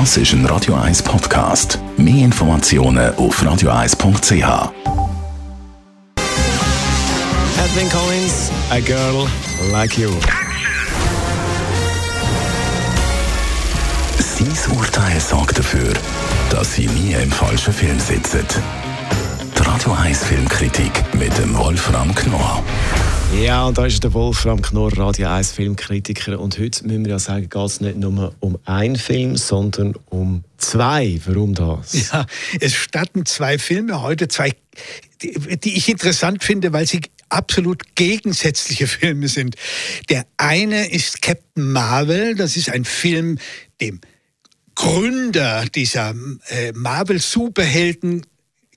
Das ist ein Radio 1 Podcast. Mehr Informationen auf radio1.ch. Edwin Collins, A Girl Like You. Sein Urteil sorgt dafür, dass Sie nie im falschen Film sitzen. Die Radio 1 Filmkritik mit dem Wolfram Knorr. Ja, und da ist der Wolfram Knorr, Radio 1 Filmkritiker. Und heute müssen wir ja sagen, geht es nicht nur um einen Film, sondern um zwei. Warum das? Ja, es starten zwei Filme heute, zwei, die, die ich interessant finde, weil sie absolut gegensätzliche Filme sind. Der eine ist Captain Marvel, das ist ein Film, dem Gründer dieser äh, Marvel-Superhelden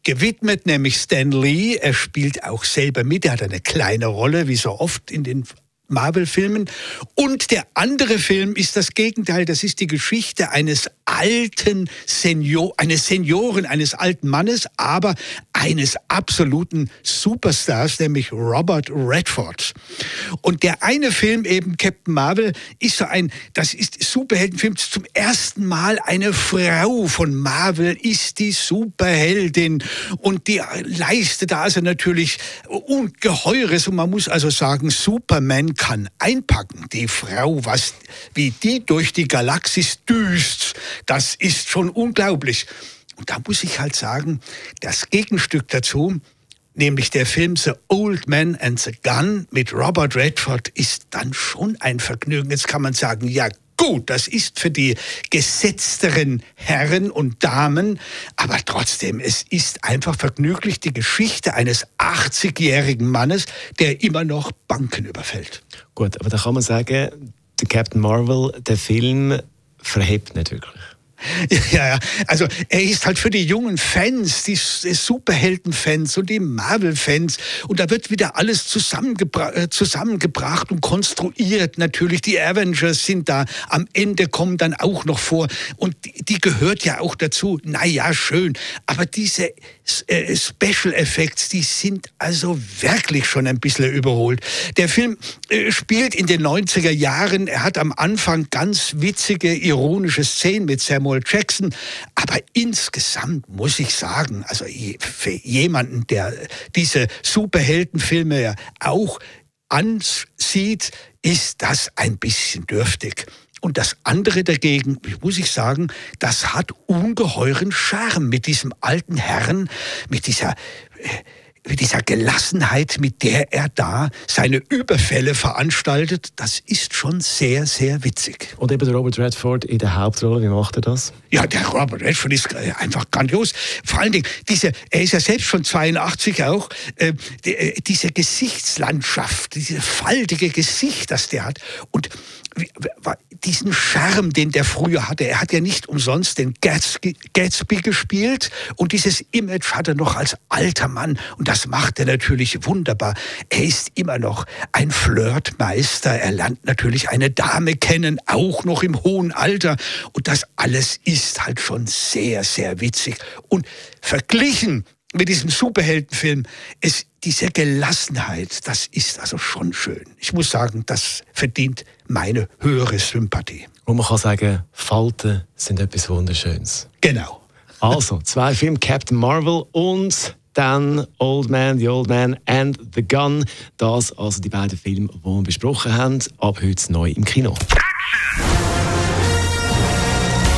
gewidmet, nämlich Stan Lee. Er spielt auch selber mit. Er hat eine kleine Rolle, wie so oft in den Marvel-Filmen. Und der andere Film ist das Gegenteil. Das ist die Geschichte eines alten Senior, eines Senioren, eines alten Mannes, aber eines absoluten Superstars, nämlich Robert Redford. Und der eine Film eben, Captain Marvel, ist so ein, das ist Superheldenfilm zum ersten Mal eine Frau von Marvel ist die Superheldin und die leistet also natürlich ungeheures und man muss also sagen, Superman kann einpacken. Die Frau, was, wie die durch die Galaxis düst, das ist schon unglaublich. Und da muss ich halt sagen, das Gegenstück dazu, nämlich der Film The Old Man and the Gun mit Robert Redford, ist dann schon ein Vergnügen. Jetzt kann man sagen, ja gut, das ist für die gesetzteren Herren und Damen, aber trotzdem, es ist einfach vergnüglich die Geschichte eines 80-jährigen Mannes, der immer noch Banken überfällt. Gut, aber da kann man sagen, der Captain Marvel, der Film verhebt nicht wirklich. Ja, ja, also er ist halt für die jungen Fans, die Superhelden-Fans und die Marvel-Fans. Und da wird wieder alles zusammengebra äh, zusammengebracht und konstruiert. Natürlich, die Avengers sind da. Am Ende kommen dann auch noch vor. Und die, die gehört ja auch dazu. Naja, schön. Aber diese äh, Special Effects, die sind also wirklich schon ein bisschen überholt. Der Film äh, spielt in den 90er Jahren. Er hat am Anfang ganz witzige, ironische Szenen mit Samuel Samuel Jackson. Aber insgesamt muss ich sagen, also für jemanden, der diese Superheldenfilme ja auch ansieht, ist das ein bisschen dürftig. Und das andere dagegen, muss ich sagen, das hat ungeheuren Charme mit diesem alten Herrn, mit dieser äh, mit dieser Gelassenheit, mit der er da seine Überfälle veranstaltet, das ist schon sehr, sehr witzig. Und eben der Robert Redford in der Hauptrolle, wie macht er das? Ja, der Robert Redford ist äh, einfach grandios. Vor allen Dingen, diese, er ist ja selbst schon 82 auch, äh, äh, diese Gesichtslandschaft, dieses faltige Gesicht, das der hat. Und diesen Charme, den der früher hatte. Er hat ja nicht umsonst den Gatsby, Gatsby, gespielt und dieses Image hat er noch als alter Mann und das macht er natürlich wunderbar. Er ist immer noch ein Flirtmeister. Er lernt natürlich eine Dame kennen, auch noch im hohen Alter und das alles ist halt schon sehr, sehr witzig und verglichen mit diesem Superheldenfilm, es, diese Gelassenheit, das ist also schon schön. Ich muss sagen, das verdient meine höhere Sympathie. Und man kann sagen, Falten sind etwas Wunderschönes. Genau. Also, zwei Filme, Captain Marvel und dann Old Man, The Old Man and The Gun. Das also die beiden Filme, die wir besprochen haben, ab heute neu im Kino.